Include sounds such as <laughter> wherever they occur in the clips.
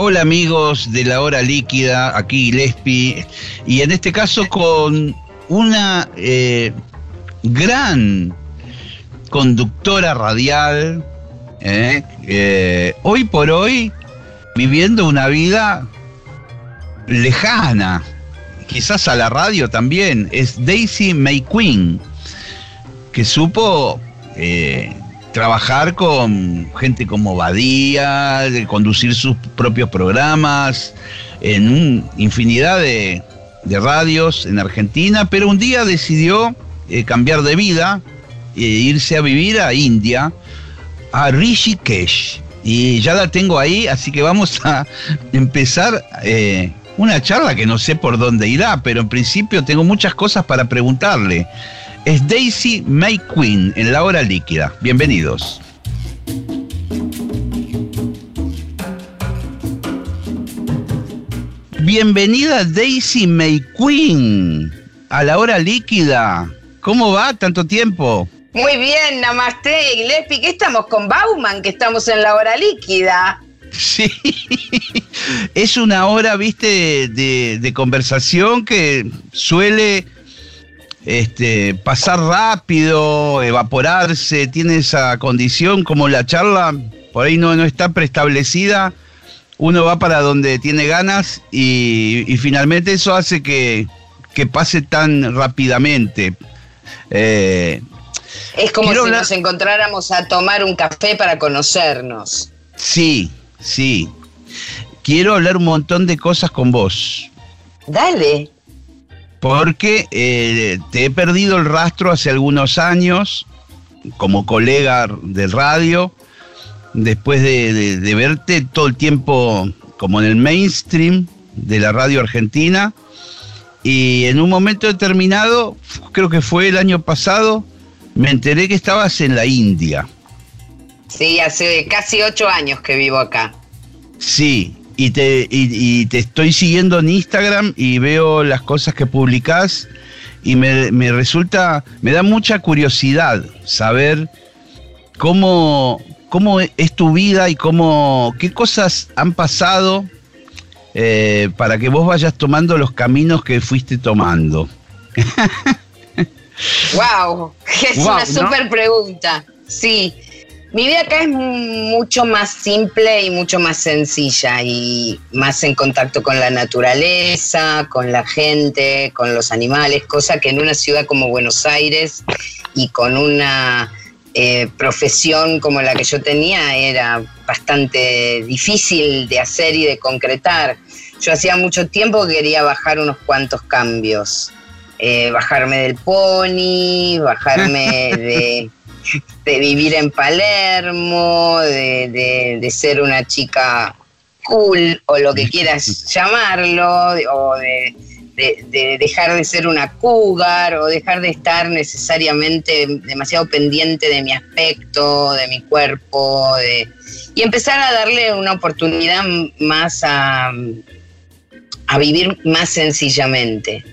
Hola amigos de la hora líquida, aquí Gillespie, y en este caso con una eh, gran conductora radial, eh, eh, hoy por hoy viviendo una vida lejana, quizás a la radio también, es Daisy May Queen, que supo trabajar con gente como Badía, de conducir sus propios programas en infinidad de, radios en Argentina, pero un día decidió eh, cambiar de vida e irse a vivir a India, a Rishikesh. Y ya la tengo ahí, así que vamos a <laughs> empezar eh, una charla que no sé por dónde irá, pero en principio tengo muchas cosas para preguntarle es Daisy May Queen en la hora líquida. Bienvenidos. Bienvenida Daisy May Queen a la hora líquida. ¿Cómo va tanto tiempo? Muy bien, Namaste, Gillespie, ¿Qué estamos con Bauman, que estamos en la hora líquida. Sí, <laughs> es una hora, viste, de conversación que suele este, pasar rápido, evaporarse, tiene esa condición, como la charla por ahí no, no está preestablecida, uno va para donde tiene ganas y, finalmente eso hace que, pase tan rápidamente. Eh, es como si nos encontráramos a tomar un café para conocernos. Sí, sí. Quiero hablar un montón de cosas con vos. Dale porque eh, te he perdido el rastro hace algunos años como colega de radio, después de, verte todo el tiempo como en el mainstream de la radio argentina, y en un momento determinado, creo que fue el año pasado, me enteré que estabas en la India. Sí, hace casi ocho años que vivo acá. Sí, y te, y, te estoy siguiendo en Instagram y veo las cosas que publicás y me, resulta, me da mucha curiosidad saber cómo, cómo es tu vida y cómo, qué cosas han pasado eh, para que vos vayas tomando los caminos que fuiste tomando. <laughs> wow, es una super pregunta. Sí, mi vida acá es mucho más simple y mucho más sencilla y más en contacto con la naturaleza, con la gente, con los animales, cosa que en una ciudad como Buenos Aires y con una eh, profesión como la que yo tenía era bastante difícil de hacer y de concretar. Yo hacía mucho tiempo que quería bajar unos cuantos cambios. Eh, bajarme del pony, bajarme <laughs> de de vivir en Palermo, de, ser una chica cool o lo que quieras llamarlo, o de, dejar de ser una cougar o dejar de estar necesariamente demasiado pendiente de mi aspecto, de mi cuerpo, y empezar a darle una oportunidad más a, a vivir más sencillamente.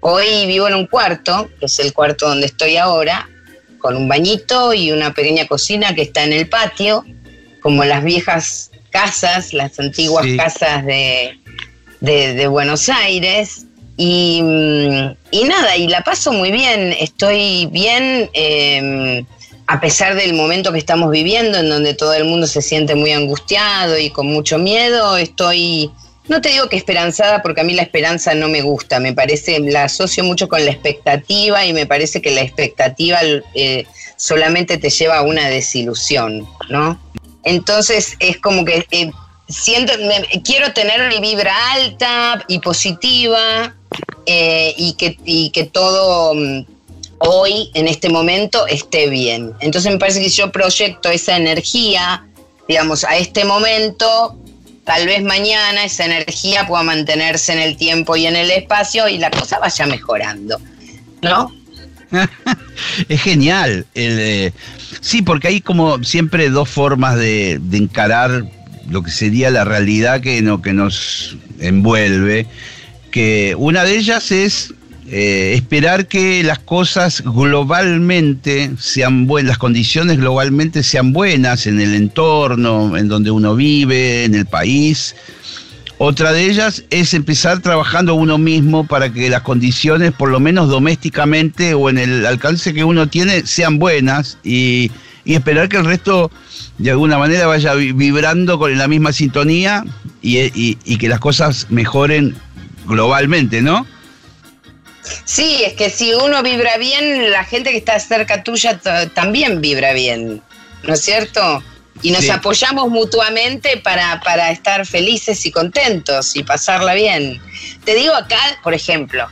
Hoy vivo en un cuarto, que es el cuarto donde estoy ahora, con un bañito y una pequeña cocina que está en el patio, como las viejas casas, las antiguas casas de, Buenos Aires. Y, nada, y la paso muy bien, estoy bien, em, a pesar del momento que estamos viviendo, en donde todo el mundo se siente muy angustiado y con mucho miedo, estoy no te digo que esperanzada porque a mí la esperanza no me gusta, me parece, la asocio mucho con la expectativa y me parece que la expectativa eh, solamente te lleva a una desilusión, ¿no? Entonces es como que eh, siento, quiero tener mi vibra alta y positiva eh, y, que, y que todo mm, hoy, en este momento, esté bien. Entonces me parece que si yo proyecto esa energía, digamos, a este momento, tal vez mañana esa energía pueda mantenerse en el tiempo y en el espacio y la cosa vaya mejorando, ¿no? <laughs> es genial. Eh, sí, porque hay como siempre dos formas de, encarar lo que sería la realidad que, que nos envuelve. Que una de ellas es eh, esperar que las cosas globalmente sean buenas, las condiciones globalmente sean buenas en el entorno, en donde uno vive, en el país. Otra de ellas es empezar trabajando uno mismo para que las condiciones, por lo menos domésticamente o en el alcance que uno tiene, sean buenas y, esperar que el resto de alguna manera vaya vibrando con la misma sintonía y, y que las cosas mejoren globalmente, ¿no? Sí, es que si uno vibra bien, la gente que está cerca tuya también vibra bien, ¿no es cierto? Y nos apoyamos mutuamente para, para estar felices y contentos y pasarla bien. Te digo acá, por ejemplo,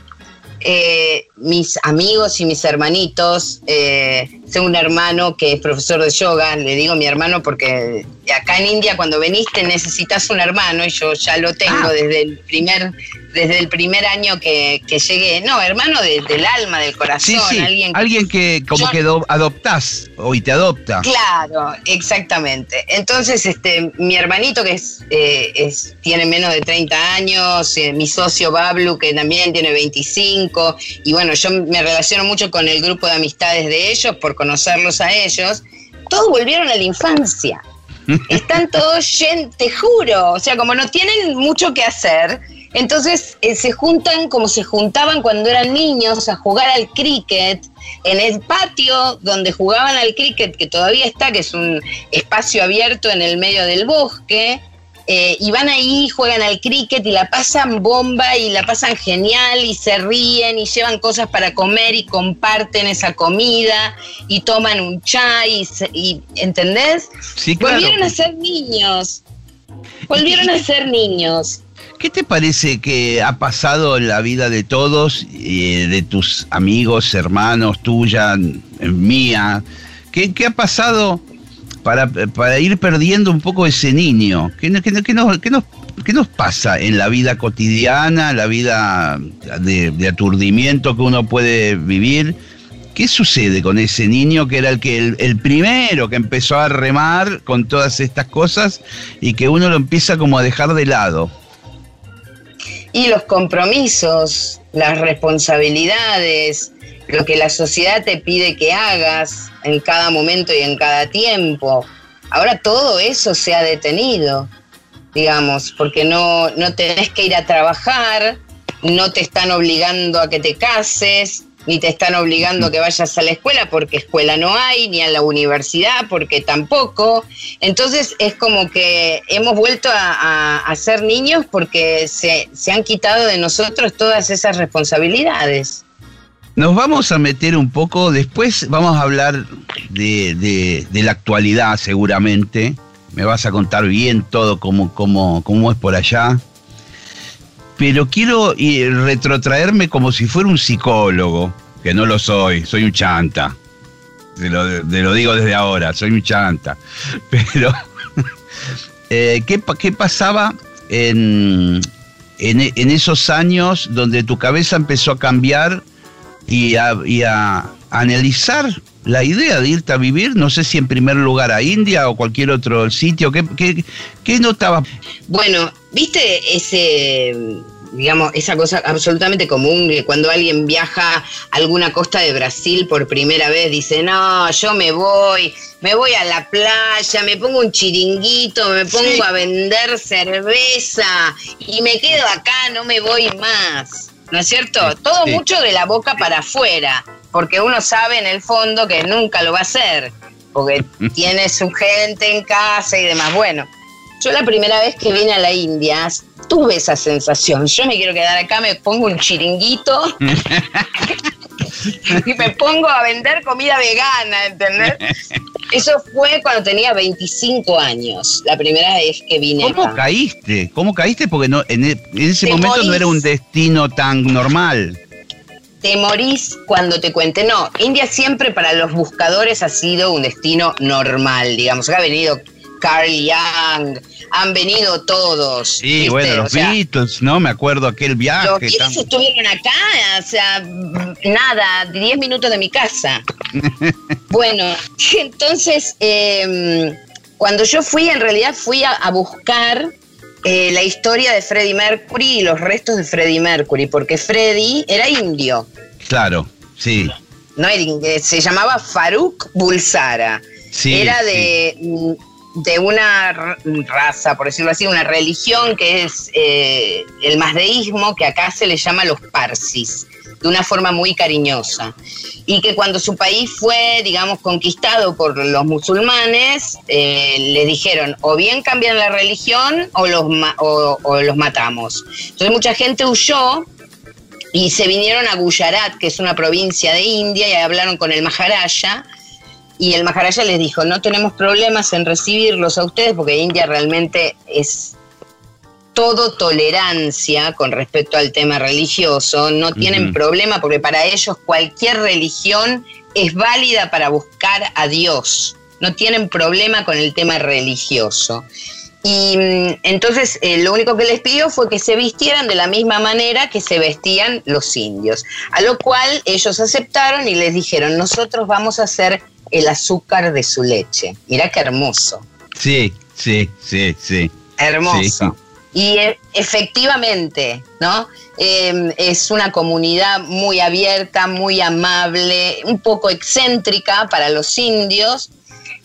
eh, mis amigos y mis hermanitos, eh, tengo un hermano que es profesor de yoga, le digo mi hermano porque acá en India cuando veniste necesitas un hermano y yo ya lo tengo ah. desde el primer desde el primer año que, llegué. No, hermano del alma, del corazón. Alguien, que, alguien que como que adoptás y te adopta. Claro, exactamente. Entonces, este, mi hermanito que es, eh, es tiene menos de 30 años, eh, mi socio Bablu que también tiene 25, y bueno, yo me relaciono mucho con el grupo de amistades de ellos por conocerlos a ellos. Todos volvieron a la infancia. <laughs> Están todos, te juro, o sea, como no tienen mucho que hacer, entonces eh, se juntan como se juntaban cuando eran niños a jugar al cricket en el patio donde jugaban al cricket, que todavía está, que es un espacio abierto en el medio del bosque. Eh, y van ahí, juegan al cricket y la pasan bomba y la pasan genial y se ríen y llevan cosas para comer y comparten esa comida y toman un chai y, ¿entendés? Sí, Volvieron a ser niños. Volvieron a ser niños. ¿Qué te parece que ha pasado en la vida de todos, eh, de tus amigos, hermanos, tuya, mía? ¿Qué, ha pasado para, ir perdiendo un poco ese niño? ¿Qué, nos, pasa en la vida cotidiana, la vida de, aturdimiento que uno puede vivir? ¿Qué sucede con ese niño que era el que el, primero que empezó a remar con todas estas cosas y que uno lo empieza como a dejar de lado? y los compromisos, las responsabilidades, lo que la sociedad te pide que hagas en cada momento y en cada tiempo. Ahora todo eso se ha detenido, digamos, porque no, no tenés que ir a trabajar, no te están obligando a que te cases, ni te están obligando a que vayas a la escuela porque escuela no hay, ni a la universidad porque tampoco. Entonces es como que hemos vuelto a, ser niños porque se, han quitado de nosotros todas esas responsabilidades. Nos vamos a meter un poco, después vamos a hablar de, la actualidad seguramente. Me vas a contar bien todo cómo, cómo, cómo es por allá pero quiero retrotraerme como si fuera un psicólogo, que no lo soy, soy un chanta. Te lo, digo desde ahora, soy un chanta. <laughs> Pero, <laughs> eh, ¿qué, ¿qué, pasaba en, en, esos años donde tu cabeza empezó a cambiar y a, y a analizar la idea de irte a vivir, no sé si en primer lugar a India o cualquier otro sitio, ¿qué, qué, qué notabas? Bueno, viste ese, digamos, esa cosa absolutamente común que cuando alguien viaja a alguna costa de Brasil por primera vez dice, no, yo me voy, me voy a la playa, me pongo un chiringuito, me pongo a vender cerveza y me quedo acá, no me voy más. ¿No es cierto? Todo mucho de la boca para afuera porque uno sabe en el fondo que nunca lo va a hacer, porque <laughs> tiene su gente en casa y demás. Bueno, yo la primera vez que vine a la India tuve esa sensación. Yo me quiero quedar acá, me pongo un chiringuito <laughs> <laughs> y me pongo a vender comida vegana, ¿entendés? <laughs> Eso fue cuando tenía 25 años, la primera vez que vine ¿Cómo caíste? ¿Cómo caíste? Porque no, en, e, ese momento no era un destino tan normal te morís cuando te cuente. No, India siempre para los buscadores ha sido un destino normal, digamos. Ha venido Carl Young, han venido todos. Sí, bueno, los Beatles, ¿no? Me acuerdo aquel viaje. Los Beatles estuvieron acá, o sea, nada, 10 minutos de mi casa. <laughs> bueno, <laughs> entonces, em, cuando yo fui, en realidad fui a, buscar eh, la historia de Freddie Mercury y los restos de Freddie Mercury, porque Freddie era indio. Claro, sí. No, se llamaba Faruk Bulsara. Sí, era de, de una raza, por decirlo así, una religión que es eh, el mazdeísmo, que acá se le llama los parsis, de una forma muy cariñosa. Y que cuando su país fue, digamos, conquistado por los musulmanes, eh, le dijeron o bien cambian la religión o los, o los matamos. Entonces mucha gente huyó y se vinieron a Gujarat, que es una provincia de India, y hablaron con el Maharaja y el Maharaja les dijo, no tenemos problemas en recibirlos a ustedes porque India realmente es todo tolerancia con respecto al tema religioso, no tienen problema porque para ellos cualquier religión es válida para buscar a Dios, no tienen problema con el tema religioso. Y mm, entonces eh, lo único que les pidió fue que se vistieran de la misma manera que se vestían los indios, a lo cual ellos aceptaron y les dijeron, nosotros vamos a hacer el azúcar de su leche. Mira qué hermoso. Sí, sí, sí, sí. Hermoso. Y e, efectivamente, ¿no? Em, es una comunidad muy abierta, muy amable, un poco excéntrica para los indios.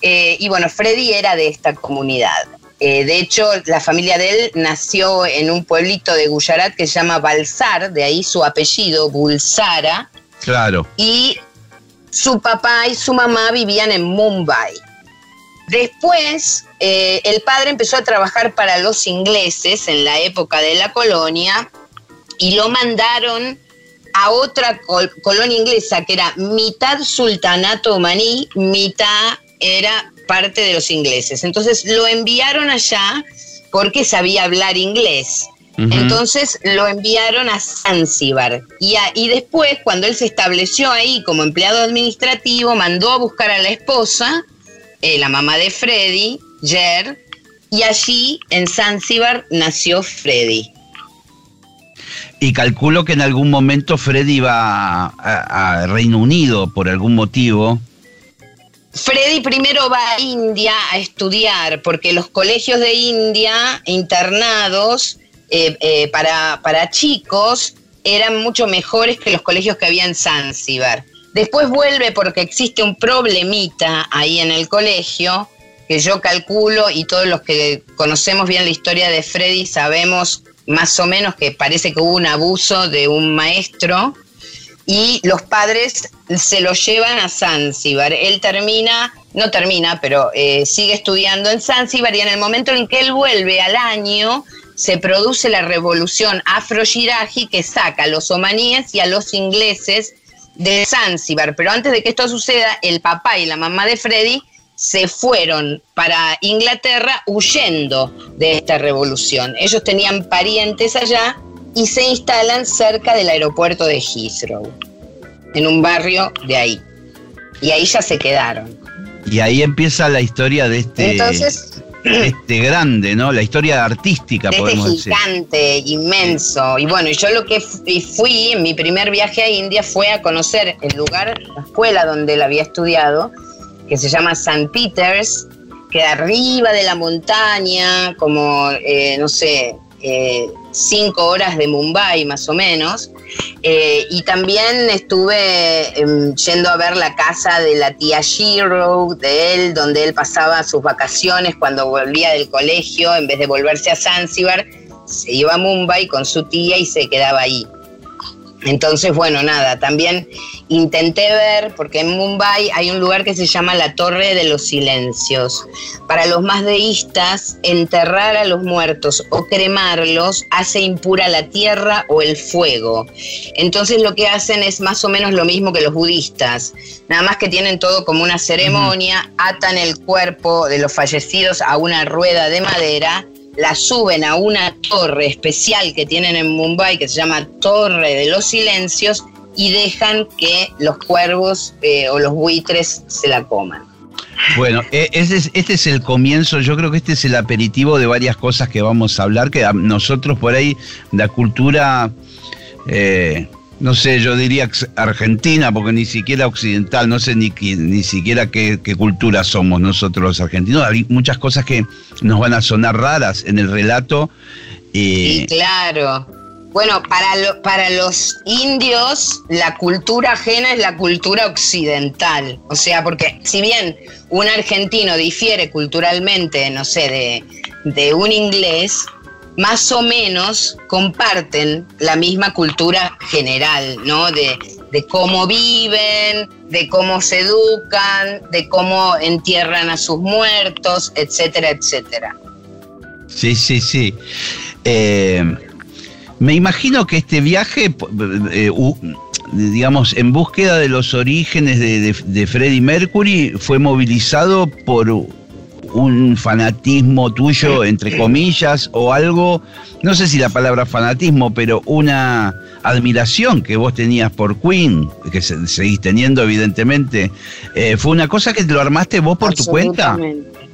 Eh, y bueno, Freddy era de esta comunidad. Eh, de hecho, la familia de él nació en un pueblito de Gujarat que se llama Balsar, de ahí su apellido, Bulsara. Claro. Y su papá y su mamá vivían en Mumbai. Después, eh, el padre empezó a trabajar para los ingleses en la época de la colonia y lo mandaron a otra colonia inglesa que era mitad sultanato omaní, mitad era parte de los ingleses. Entonces lo enviaron allá porque sabía hablar inglés. Entonces lo enviaron a Zanzíbar. Y, y después, cuando él se estableció ahí como empleado administrativo, mandó a buscar a la esposa, eh, la mamá de Freddy, Jer, y allí en Zanzíbar nació Freddy. Y calculo que en algún momento Freddy iba a, Reino Unido por algún motivo. Freddy primero va a India a estudiar, porque los colegios de India, internados, eh, eh, para, para chicos eran mucho mejores que los colegios que había en Zanzibar. Después vuelve porque existe un problemita ahí en el colegio, que yo calculo y todos los que conocemos bien la historia de Freddy sabemos más o menos que parece que hubo un abuso de un maestro y los padres se lo llevan a Zanzibar. Él termina, no termina, pero eh, sigue estudiando en Zanzibar y en el momento en que él vuelve al año, se produce la revolución afro-shiraji que saca a los omaníes y a los ingleses de Zanzibar. Pero antes de que esto suceda, el papá y la mamá de Freddy se fueron para Inglaterra huyendo de esta revolución. Ellos tenían parientes allá y se instalan cerca del aeropuerto de Heathrow, en un barrio de ahí. Y ahí ya se quedaron. Y ahí empieza la historia de este. Entonces, este grande, ¿no? La historia artística, este podemos gigante, inmenso. Y bueno, yo lo que fui en mi primer viaje a India fue a conocer el lugar, la escuela donde él había estudiado, que se llama St. Peters, que arriba de la montaña, como, eh, no sé, eh, cinco horas de Mumbai más o menos. Eh, y también estuve em, yendo a ver la casa de la tía Shiro, de él, donde él pasaba sus vacaciones cuando volvía del colegio, en vez de volverse a Zanzibar, se iba a Mumbai con su tía y se quedaba ahí. Entonces, bueno, nada, también intenté ver, porque en Mumbai hay un lugar que se llama la Torre de los Silencios. Para los más deístas, enterrar a los muertos o cremarlos hace impura la tierra o el fuego. Entonces lo que hacen es más o menos lo mismo que los budistas, nada más que tienen todo como una ceremonia, atan el cuerpo de los fallecidos a una rueda de madera la suben a una torre especial que tienen en Mumbai que se llama Torre de los Silencios y dejan que los cuervos eh, o los buitres se la coman. Bueno, e, este es el comienzo, yo creo que este es el aperitivo de varias cosas que vamos a hablar, que a nosotros por ahí, la cultura, eh, no sé, yo diría argentina, porque ni siquiera occidental, no sé ni, ni siquiera qué, cultura somos nosotros los argentinos, hay muchas cosas que nos van a sonar raras en el relato. y claro. Bueno, para, para los indios la cultura ajena es la cultura occidental. O sea, porque si bien un argentino difiere culturalmente, no sé, de, de un inglés, más o menos comparten la misma cultura general, ¿no? De, de cómo viven, de cómo se educan, de cómo entierran a sus muertos, etcétera, etcétera. Sí, sí, sí. Eh, me imagino que este viaje, eh, digamos, en búsqueda de los orígenes de, de, Freddie Mercury, fue movilizado por un fanatismo tuyo, entre comillas, o algo, no sé si la palabra fanatismo, pero una admiración que vos tenías por Queen, que seguís teniendo evidentemente, eh, ¿fue una cosa que te lo armaste vos por tu cuenta?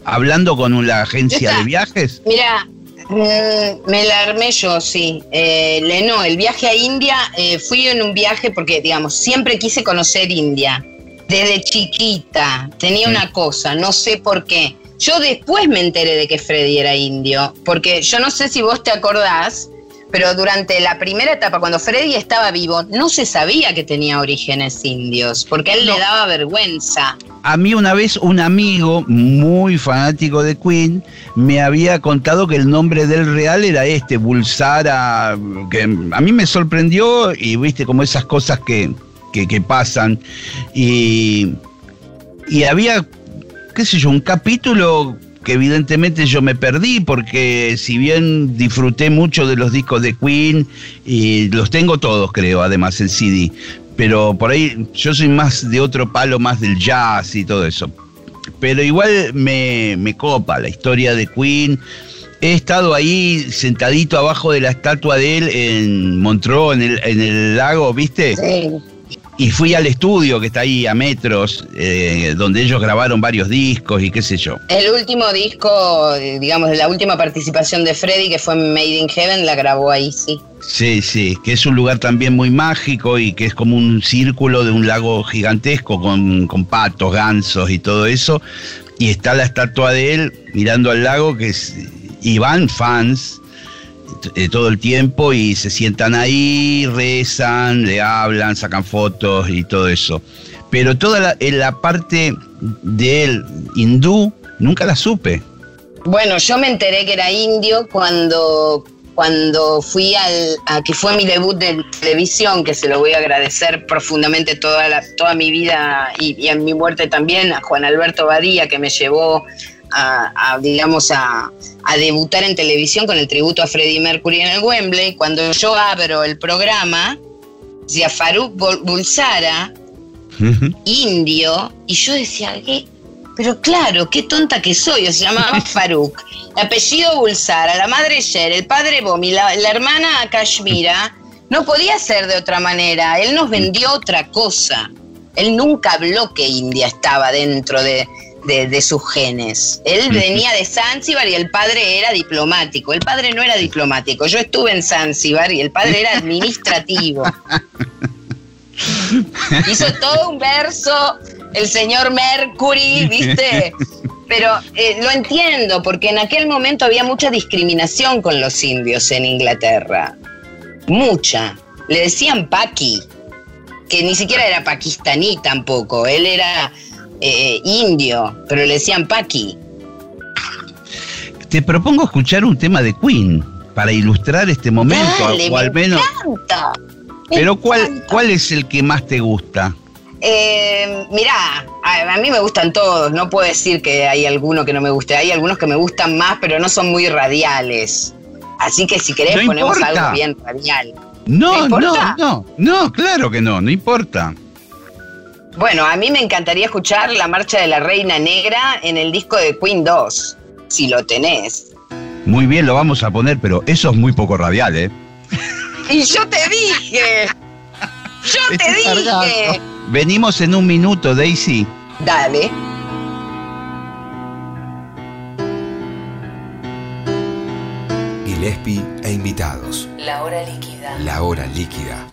Hablando con la agencia de viajes. Mira, Mm, me la armé yo, sí. Eh, no, el viaje a India, eh, fui en un viaje porque, digamos, siempre quise conocer India. Desde chiquita tenía una cosa, no sé por qué. Yo después me enteré de que Freddy era indio, porque yo no sé si vos te acordás, pero durante la primera etapa, cuando Freddy estaba vivo, no se sabía que tenía orígenes indios, porque a él le daba vergüenza. A mí una vez un amigo muy fanático de Queen me había contado que el nombre del real era este, Bulsara, que a mí me sorprendió y viste como esas cosas que, que, pasan. Y, y había, qué sé yo, un capítulo que evidentemente yo me perdí porque si bien disfruté mucho de los discos de Queen y los tengo todos creo además en CD, pero por ahí yo soy más de otro palo, más del jazz y todo eso. Pero igual me, me copa la historia de Queen. He estado ahí sentadito abajo de la estatua de él en Montreux, en el, en el lago, ¿viste? Sí y fui al estudio que está ahí a metros, eh, donde ellos grabaron varios discos y qué sé yo. El último disco, digamos, la última participación de Freddy, que fue Made in Heaven, la grabó ahí, sí. Sí, sí, que es un lugar también muy mágico y que es como un círculo de un lago gigantesco con, con patos, gansos y todo eso. Y está la estatua de él mirando al lago, que es, y van fans eh, todo el tiempo y se sientan ahí, rezan, le hablan, sacan fotos y todo eso. Pero toda la, la parte de él hindú nunca la supe. Bueno, yo me enteré que era indio cuando, cuando fui al, a que fue mi debut de televisión, que se lo voy a agradecer profundamente toda, la, toda mi vida y, y en mi muerte también, a Juan Alberto Badía, que me llevó a, digamos, a, debutar en televisión con el tributo a Freddie Mercury en el Wembley. Cuando yo abro el programa, decía Faruk Bulsara, indio, y yo decía, ¿qué? Pero claro, qué tonta que soy, o se llamaba <laughs> Faruk. El apellido Bulsara, la madre Sher, el padre Bomi, la, la hermana Kashmira. No podía ser de otra manera. Él nos vendió otra cosa. Él nunca habló que India estaba dentro de, de, sus genes. Él venía de Zanzibar y el padre era diplomático. El padre no era diplomático. Yo estuve en Zanzibar y el padre era administrativo. <laughs> Hizo todo un verso el señor Mercury, ¿viste? Pero eh, lo entiendo, porque en aquel momento había mucha discriminación con los indios en Inglaterra. Mucha. Le decían Paki, que ni siquiera era pakistaní tampoco. Él era eh, indio, pero le decían Paki. Te propongo escuchar un tema de Queen para ilustrar este momento, o al menos. Encanta, pero ¿cuál, ¿cuál es el que más te gusta? Eh, mirá, a, mí me gustan todos, no puedo decir que hay alguno que no me guste, hay algunos que me gustan más, pero no son muy radiales. Así que si querés ponemos algo bien radial. No, no, no, no, claro que no, no importa. Bueno, a mí me encantaría escuchar La Marcha de la Reina Negra en el disco de Queen 2, si lo tenés. Muy bien, lo vamos a poner, pero eso es muy poco radial, ¿eh? Y yo te dije. Yo te dije. Venimos en un minuto, Daisy. Dale. Gillespie e invitados. La hora líquida. La hora líquida.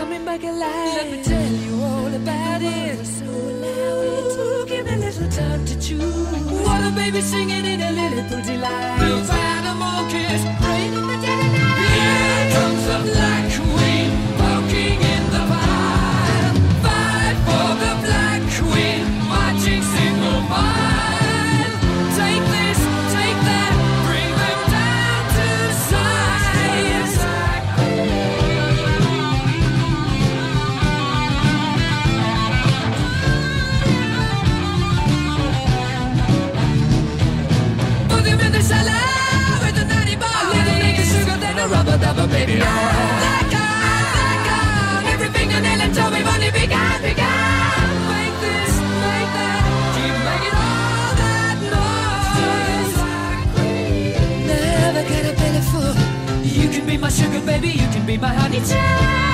coming back alive. Let me tell you all about it. So Ooh, give me a little time to choose. What a baby singing in a lily pretty light. Blue animal kiss. sugar baby, you can be my honey too.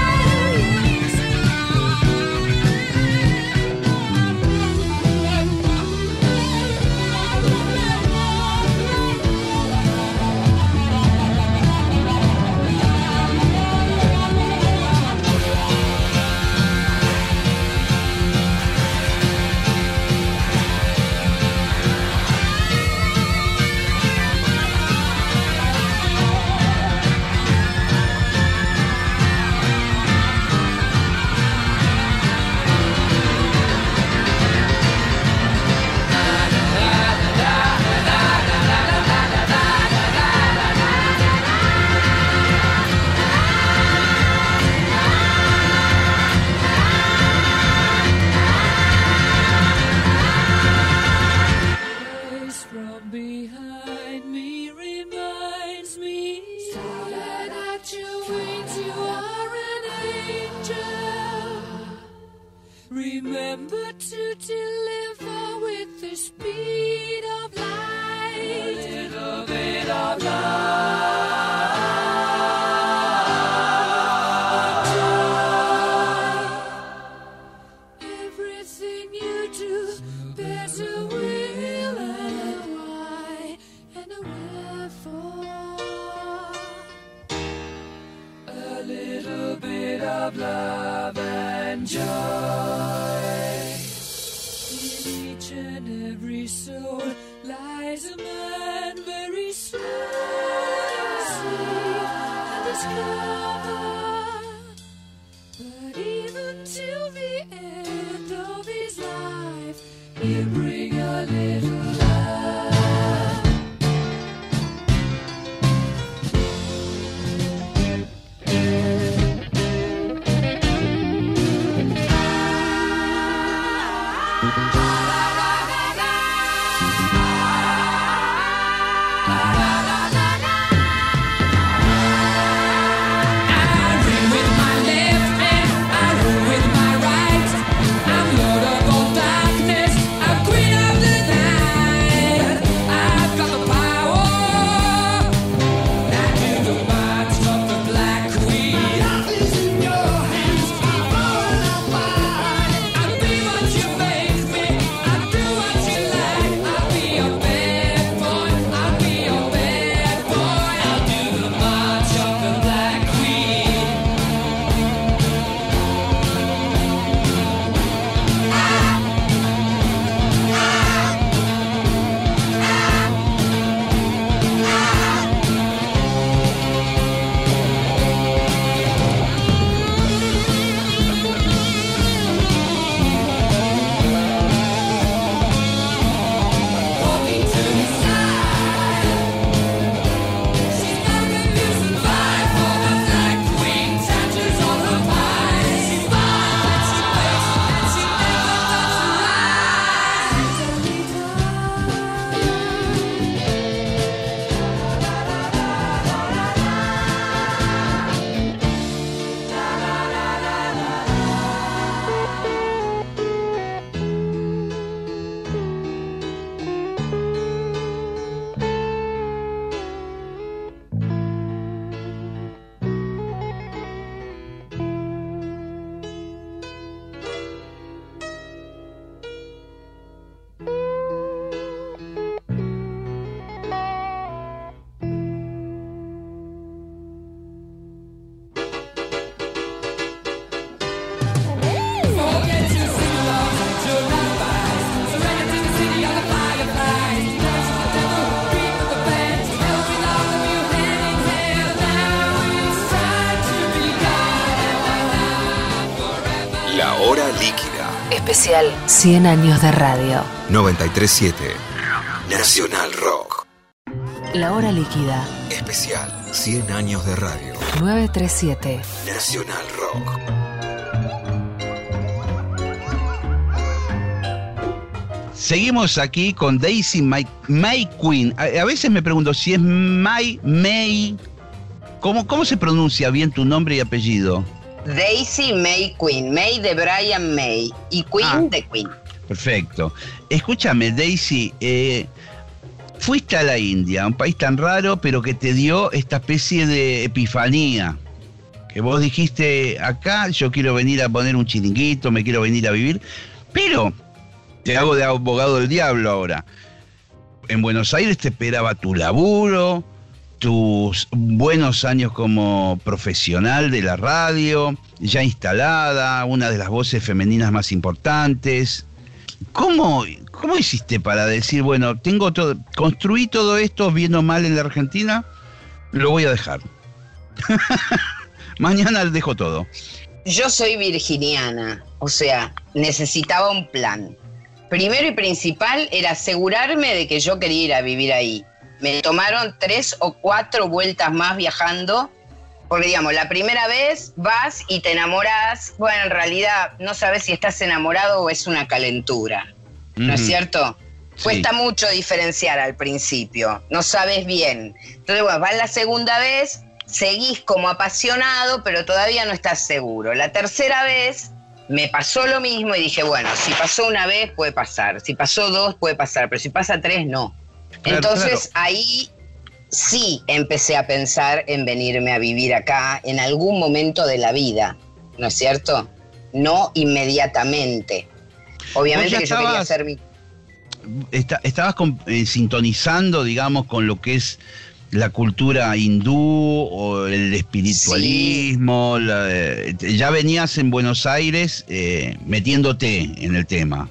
100 años de radio. 937 Nacional Rock. La hora líquida. Especial 100 años de radio. 937 Nacional Rock. Seguimos aquí con Daisy May, Queen. A, veces me pregunto si es May, May. ¿Cómo, ¿Cómo se pronuncia bien tu nombre y apellido? Daisy May Queen. May de Brian May y Queen ah. de Queen. Perfecto. Escúchame, Daisy, eh, fuiste a la India, un país tan raro, pero que te dio esta especie de epifanía. Que vos dijiste, acá yo quiero venir a poner un chiringuito, me quiero venir a vivir, pero te hago de abogado del diablo ahora. En Buenos Aires te esperaba tu laburo, tus buenos años como profesional de la radio, ya instalada, una de las voces femeninas más importantes. ¿Cómo, cómo hiciste para decir, bueno, tengo todo, construí todo esto bien o mal en la Argentina, lo voy a dejar? <laughs> Mañana dejo todo. Yo soy virginiana, o sea, necesitaba un plan. Primero y principal era asegurarme de que yo quería ir a vivir ahí me tomaron tres o cuatro vueltas más viajando, porque digamos, la primera vez vas y te enamoras, bueno, en realidad no sabes si estás enamorado o es una calentura, ¿no es cierto? Cuesta mucho diferenciar al principio, no sabes bien. Entonces, bueno, vas la segunda vez, seguís como apasionado, pero todavía no estás seguro. La tercera vez me pasó lo mismo y dije, bueno, si pasó una vez puede pasar, si pasó dos puede pasar, pero si pasa tres no. Entonces ahí sí empecé a pensar en venirme a vivir acá en algún momento de la vida, ¿no es cierto? No inmediatamente. Obviamente que yo quería hacer mi... estabas eh, sintonizando, digamos, con lo que es la cultura hindú o el espiritualismo. Eh, ya venías en Buenos Aires eh, metiéndote en el tema.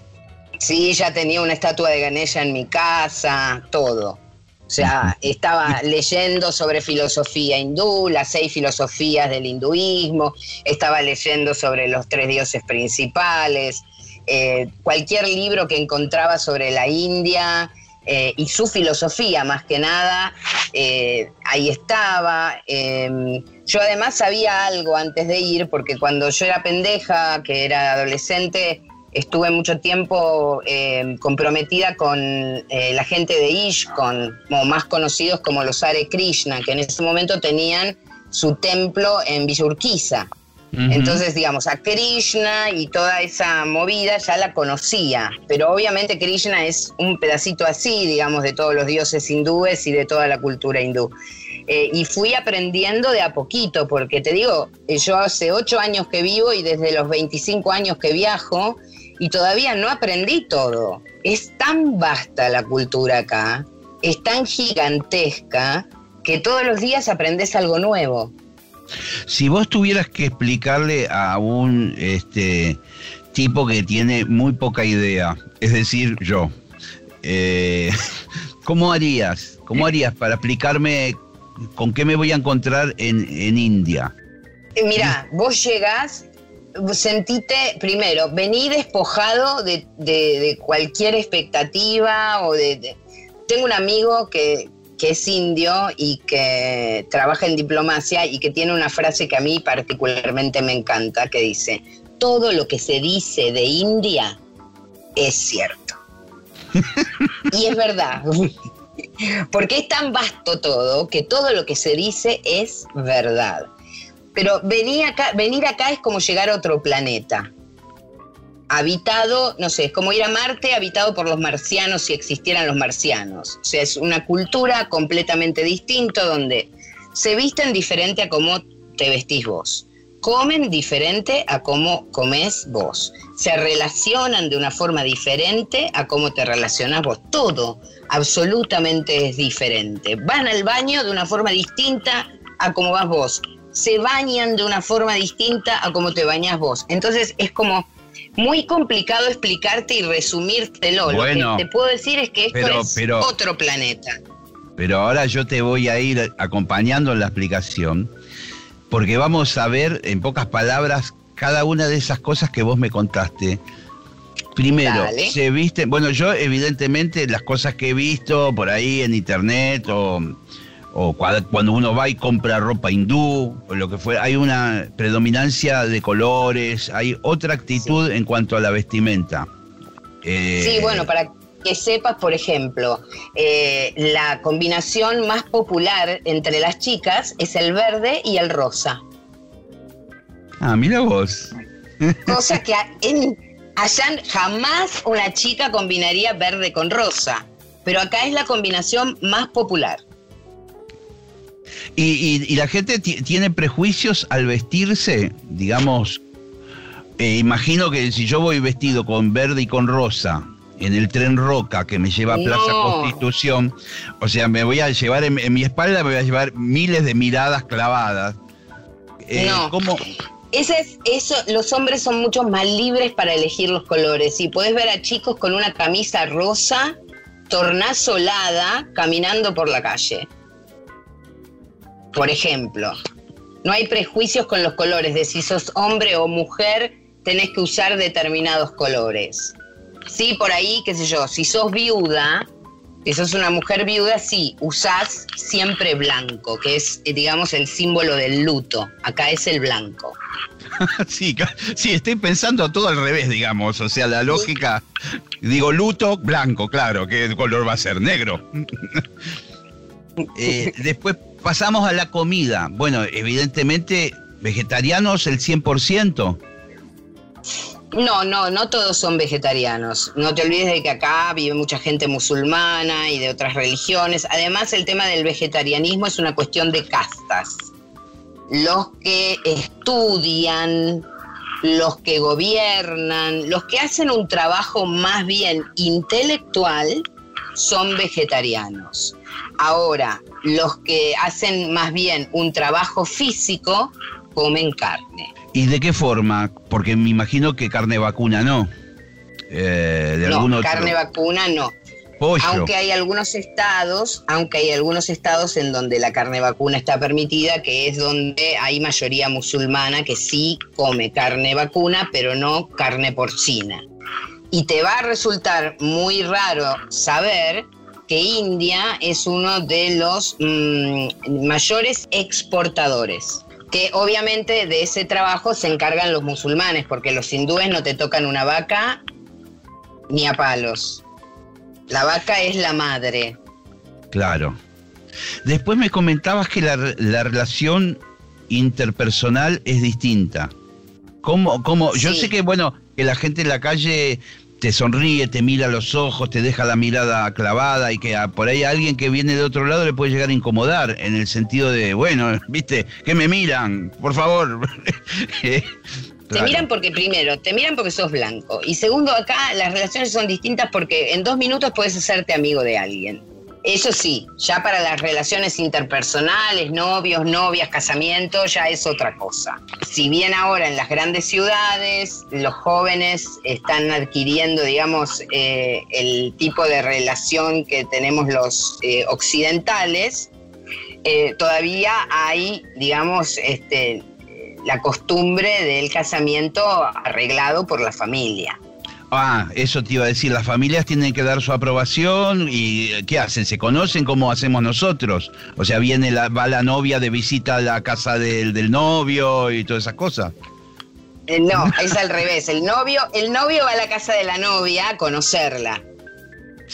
Sí, ya tenía una estatua de Ganesha en mi casa, todo. O sea, <laughs> estaba leyendo sobre filosofía hindú, las seis filosofías del hinduismo, estaba leyendo sobre los tres dioses principales, eh, cualquier libro que encontraba sobre la India eh, y su filosofía más que nada, eh, ahí estaba. Em, yo además sabía algo antes de ir, porque cuando yo era pendeja, que era adolescente, estuve mucho tiempo eh, comprometida con eh, la gente de Ishkon, como más conocidos como los Hare Krishna, que en ese momento tenían su templo en Villa Entonces, digamos, a Krishna y toda esa movida ya la conocía, pero obviamente Krishna es un pedacito así, digamos, de todos los dioses hindúes y de toda la cultura hindú. Eh, y fui aprendiendo de a poquito, porque te digo, yo hace ocho años que vivo y desde los 25 años que viajo, y todavía no aprendí todo. Es tan vasta la cultura acá, es tan gigantesca, que todos los días aprendes algo nuevo. Si vos tuvieras que explicarle a un este, tipo que tiene muy poca idea, es decir, yo, eh, <laughs> ¿cómo harías? ¿Cómo harías para explicarme con qué me voy a encontrar en, en India? Mira, vos llegás sentite, primero, vení despojado de, cualquier expectativa o de, Tengo un amigo que, que es indio y que trabaja en diplomacia y que tiene una frase que a mí particularmente me encanta, que dice, todo lo que se dice de India es cierto. y es verdad. <laughs> Porque es tan vasto todo que todo lo que se dice es verdad. Pero venir acá, es como llegar a otro planeta. Habitado, no sé, es como ir a Marte habitado por los marcianos si existieran los marcianos. O sea, es una cultura completamente distinta donde se visten diferente a cómo te vestís vos. Comen diferente a cómo comes vos. Se relacionan de una forma diferente a cómo te relacionas vos. Todo absolutamente es diferente. Van al baño de una forma distinta a cómo vas vos se bañan de una forma distinta a como te bañas vos. Entonces es como muy complicado explicarte y resumírtelo. Bueno, Lo que te puedo decir es que esto es otro planeta. Pero ahora yo te voy a ir acompañando en la explicación, porque vamos a ver en pocas palabras cada una de esas cosas que vos me contaste. Primero, se viste, bueno, yo evidentemente las cosas que he visto por ahí en internet o, o cuando uno va y compra ropa hindú o lo que fuera, hay una predominancia de colores, hay otra actitud en cuanto a la vestimenta. Eh, sí, bueno, para que sepas, por ejemplo, eh, la combinación más popular entre las chicas es el verde y el rosa. Ah, mira vos. Cosa que en, allá jamás una chica combinaría verde con rosa, pero acá es la combinación más popular. Y, la gente tiene prejuicios al vestirse, digamos, eh, imagino que si yo voy vestido con verde y con rosa en el tren Roca que me lleva a Plaza Constitución, o sea, me voy a llevar en, mi espalda, me voy a llevar miles de miradas clavadas. Eh, no. Ese es, eso, los hombres son mucho más libres para elegir los colores. Y puedes ver a chicos con una camisa rosa, tornasolada, caminando por la calle. Por ejemplo, no hay prejuicios con los colores de si sos hombre o mujer, tenés que usar determinados colores. Sí, por ahí, qué sé yo, si sos viuda, si sos una mujer viuda, sí, usás siempre blanco, que es, digamos, el símbolo del luto. Acá es el blanco. <laughs> sí, sí, estoy pensando todo al revés, digamos. O sea, la lógica, digo, luto, blanco, claro, ¿qué color va a ser? Negro. <laughs> Eh, después pasamos a la comida. Bueno, evidentemente, vegetarianos el 100%. No, no, no todos son vegetarianos. No te olvides de que acá vive mucha gente musulmana y de otras religiones. Además, el tema del vegetarianismo es una cuestión de castas. Los que estudian, los que gobiernan, los que hacen un trabajo más bien intelectual, son vegetarianos. Ahora, los que hacen más bien un trabajo físico, comen carne. ¿Y de qué forma? Porque me imagino que carne vacuna no. Eh, de no, carne vacuna no. Aunque hay algunos estados, aunque hay algunos estados en donde la carne vacuna está permitida, que es donde hay mayoría musulmana que sí come carne vacuna, pero no carne porcina. Y te va a resultar muy raro saber que India es uno de los mm, mayores exportadores que obviamente de ese trabajo se encargan los musulmanes, porque los hindúes no te tocan una vaca ni a palos. La vaca es la madre. Claro. Después me comentabas que la, relación interpersonal es distinta. ¿Cómo, cómo? Yo sé que, bueno, que la gente en la calle te sonríe, te mira a los ojos, te deja la mirada clavada y que por ahí alguien que viene de otro lado le puede llegar a incomodar en el sentido de, bueno, <laughs> viste, que me miran, por favor. <laughs> Te miran porque primero, te miran porque sos blanco. Y segundo, acá las relaciones son distintas porque en dos minutos puedes hacerte amigo de alguien. Eso sí, ya para las relaciones interpersonales, novios, novias, casamientos, ya es otra cosa. Si bien ahora en las grandes ciudades los jóvenes están adquiriendo, digamos, eh, el tipo de relación que tenemos los eh, occidentales, eh, todavía hay, digamos, este, la costumbre del casamiento arreglado por la familia. Ah, eso te iba a decir, las familias tienen que dar su aprobación y ¿qué hacen? ¿Se conocen como hacemos nosotros? O sea, viene la, va la novia de visita a la casa del, del novio y todas esas cosas. Eh, no, es al revés. El novio, el novio va a la casa de la novia a conocerla.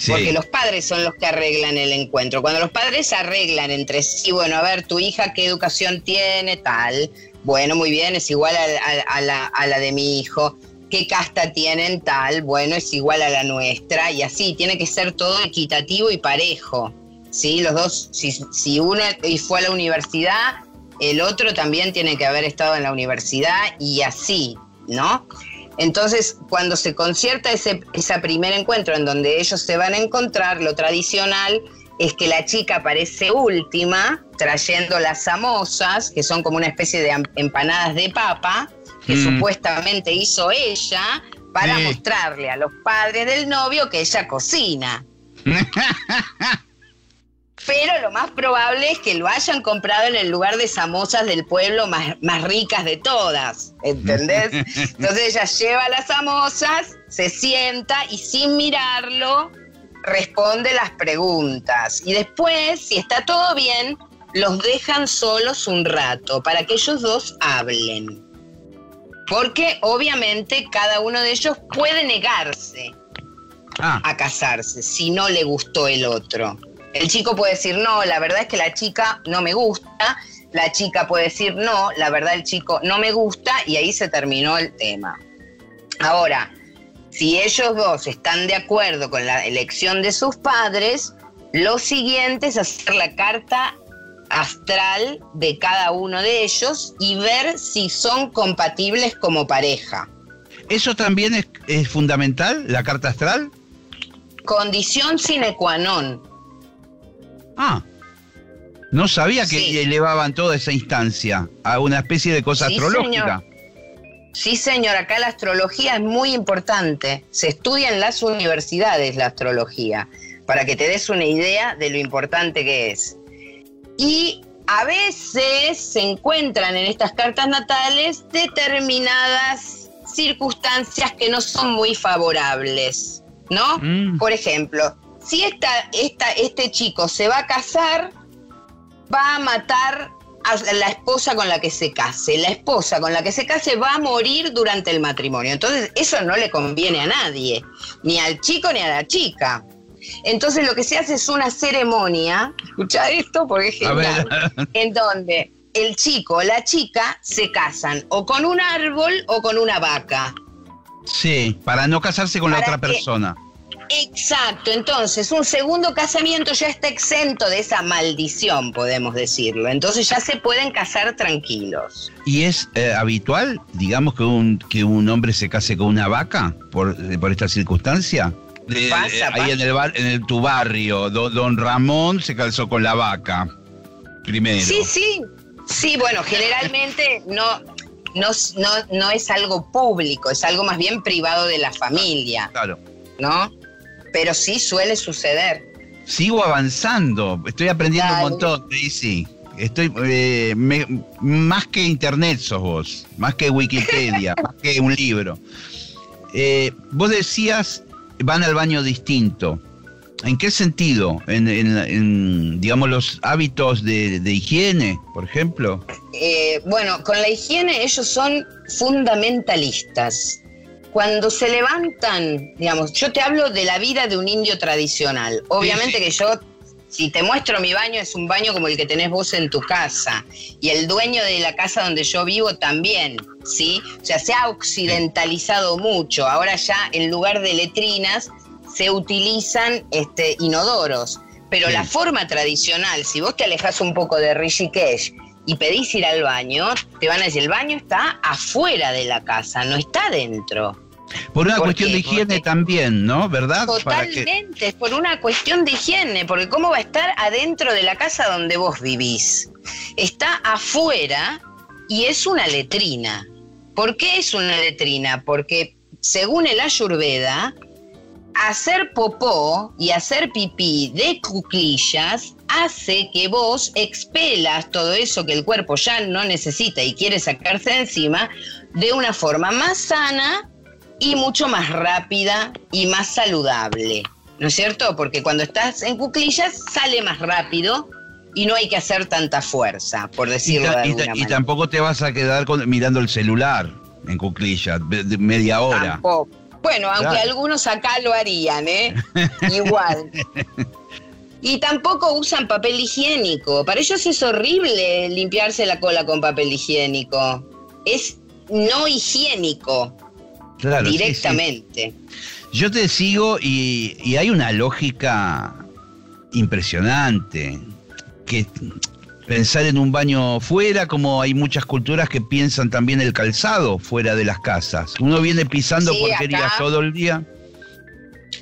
Porque los padres son los que arreglan el encuentro. Cuando los padres arreglan entre sí, bueno, a ver, tu hija qué educación tiene, tal. Bueno, muy bien, es igual a, la, a la de mi hijo qué casta tienen tal, bueno, es igual a la nuestra y así, tiene que ser todo equitativo y parejo. ¿sí? Los dos, si, si uno fue a la universidad, el otro también tiene que haber estado en la universidad y así, ¿no? Entonces, cuando se concierta ese, ese primer encuentro en donde ellos se van a encontrar, lo tradicional es que la chica aparece última, trayendo las samosas, que son como una especie de empanadas de papa, que mm. supuestamente hizo ella para mostrarle a los padres del novio que ella cocina. <laughs> Pero lo más probable es que lo hayan comprado en el lugar de samosas del pueblo más, más ricas de todas, ¿entendés? <laughs> Entonces ella lleva las samosas, se sienta y sin mirarlo responde las preguntas. Y después, si está todo bien, los dejan solos un rato para que ellos dos hablen. Porque obviamente cada uno de ellos puede negarse Ah, a casarse si no le gustó el otro. El chico puede decir, no, la verdad es que la chica no me gusta. La chica puede decir, no, la verdad el chico no me gusta y ahí se terminó el tema. Ahora, si ellos dos están de acuerdo con la elección de sus padres, lo siguiente es hacer la carta astral de cada uno de ellos y ver si son compatibles como pareja. ¿Eso también es, es fundamental, la carta astral? Condición sine qua non. Ah, no sabía que Sí. elevaban toda esa instancia a una especie de cosa Sí, astrológica. Sí, señor, acá la astrología es muy importante. Se estudia en las universidades la astrología, para que te des una idea de lo importante que es. Y a veces se encuentran en estas cartas natales determinadas circunstancias que no son muy favorables, ¿no? Mm. Por ejemplo, si esta, esta, este chico se va a casar, va a matar a la esposa con la que se case. La esposa con la que se case va a morir durante el matrimonio. Entonces, eso no le conviene a nadie, ni al chico ni a la chica. Entonces, lo que se hace es una ceremonia, escucha esto porque es genial, en donde el chico o la chica se casan o con un árbol o con una vaca. Sí, para no casarse con la ¿Para otra persona. Exacto, entonces un segundo casamiento ya está exento de esa maldición, podemos decirlo. Entonces ya se pueden casar tranquilos. ¿Y es eh, habitual, digamos, que un, que un hombre se case con una vaca por, eh, por esta circunstancia? De- Pasa, eh, ahí pasa. en el, bar, en el tu barrio, do- don Ramón se casó con la vaca primero. Sí, sí. Sí, bueno, generalmente no, no, no, no es algo público, es algo más bien privado de la familia, Claro. ¿no? Pero sí suele suceder. Sigo avanzando, estoy aprendiendo Dale. un montón, sí. Estoy eh, me- más que internet sos vos, más que Wikipedia, <laughs> más que un libro. Eh, vos decías van al baño distinto. ¿En qué sentido? ¿En, en- en, digamos los hábitos de, de higiene, por ejemplo? Eh, bueno, con la higiene ellos son fundamentalistas. Cuando se levantan, digamos, yo te hablo de la vida de un indio tradicional. Obviamente Sí, que yo, si te muestro mi baño, es un baño como el que tenés vos en tu casa. Y el dueño de la casa donde yo vivo también, ¿sí? O sea, se ha occidentalizado mucho. Ahora ya en lugar de letrinas se utilizan este, inodoros. Pero Sí. la forma tradicional, si vos te alejas un poco de Rishikesh y pedís ir al baño, te van a decir, el baño está afuera de la casa, no está dentro. Por una ¿Por cuestión qué? de higiene Porque- también, ¿no? ¿Verdad? Totalmente, es por una cuestión de higiene, porque ¿cómo va a estar adentro de la casa donde vos vivís? Está afuera y es una letrina. ¿Por qué es una letrina? Porque según el Ayurveda, hacer popó y hacer pipí de cuclillas hace que vos expelas todo eso que el cuerpo ya no necesita y quiere sacarse de encima de una forma más sana y mucho más rápida y más saludable. ¿No es cierto? Porque cuando estás en cuclillas sale más rápido y no hay que hacer tanta fuerza, por y, decirlo ta- de y alguna y manera. tampoco te vas a quedar con- mirando el celular en cuclillas, media hora. Tampoco. Bueno, aunque Claro. algunos acá lo harían, ¿eh? <laughs> Igual. Y tampoco usan papel higiénico. Para ellos es horrible limpiarse la cola con papel higiénico. Es no higiénico Claro, sí, sí. directamente. Yo te sigo y, y hay una lógica impresionante. Que pensar en un baño fuera, como hay muchas culturas que piensan también el calzado fuera de las casas. Uno viene pisando Sí, porquerías acá. todo el día.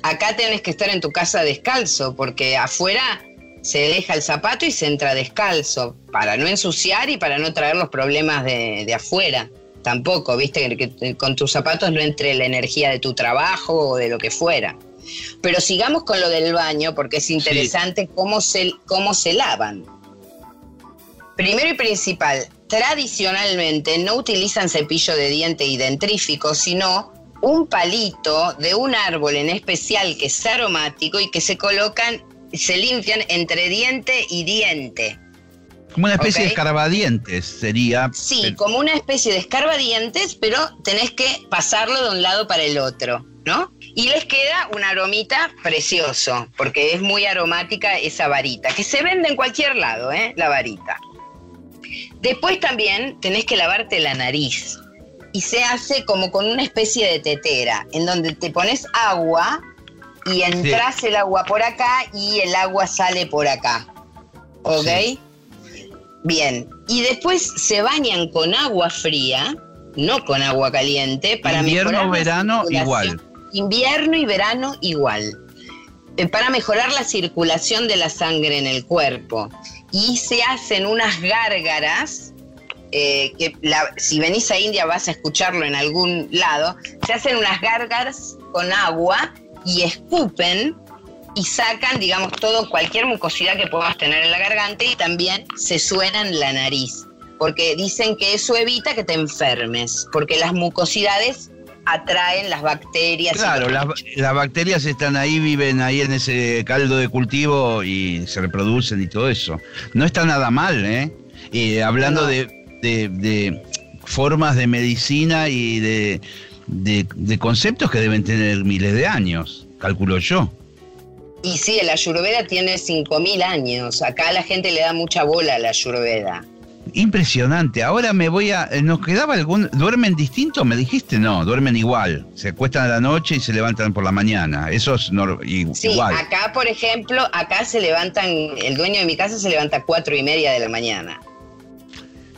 Acá tenés que estar en tu casa descalzo, porque afuera se deja el zapato y se entra descalzo, para no ensuciar y para no traer los problemas de, de afuera. Tampoco, viste, que con tus zapatos no entre la energía de tu trabajo o de lo que fuera. Pero sigamos con lo del baño, porque es interesante cómo, se, cómo se lavan. Primero y principal, tradicionalmente no utilizan cepillo de diente y dentrífico, sino un palito de un árbol en especial que es aromático y que se colocan, se limpian entre diente y diente. Como una especie de escarbadientes sería. Sí, como una especie de escarbadientes, pero tenés que pasarlo de un lado para el otro, ¿no? Y les queda un aromita precioso, porque es muy aromática esa varita, que se vende en cualquier lado, ¿eh? La varita. Después también tenés que lavarte la nariz. Y se hace como con una especie de tetera, en donde te pones agua y entras el agua por acá y el agua sale por acá. ¿Ok? Bien. Y después se bañan con agua fría, no con agua caliente, para Invierno, verano, igual. Invierno y verano igual. Eh, para mejorar la circulación de la sangre en el cuerpo y se hacen unas gárgaras, eh, que si venís a India vas a escucharlo en algún lado, se hacen unas gárgaras con agua y escupen y sacan, digamos, todo, cualquier mucosidad que puedas tener en la garganta y también se suenan la nariz, porque dicen que eso evita que te enfermes, porque las mucosidades atraen las bacterias. Claro, las, bacterias están ahí, viven ahí en ese caldo de cultivo y se reproducen y todo eso. No está nada mal, ¿eh? Y hablando de, formas de medicina y de, de, conceptos que deben tener miles de años, calculo yo. Y sí, la ayurveda tiene 5.000 años. Acá la gente le da mucha bola a la ayurveda. Impresionante. Ahora me voy a. Eh, ¿Nos quedaba algún. ¿Duermen distinto? Me dijiste, no, duermen igual. Se acuestan a la noche y se levantan por la mañana. Eso es sí, igual. Acá, por ejemplo, acá se levantan. El dueño de mi casa se levanta a cuatro y media de la mañana.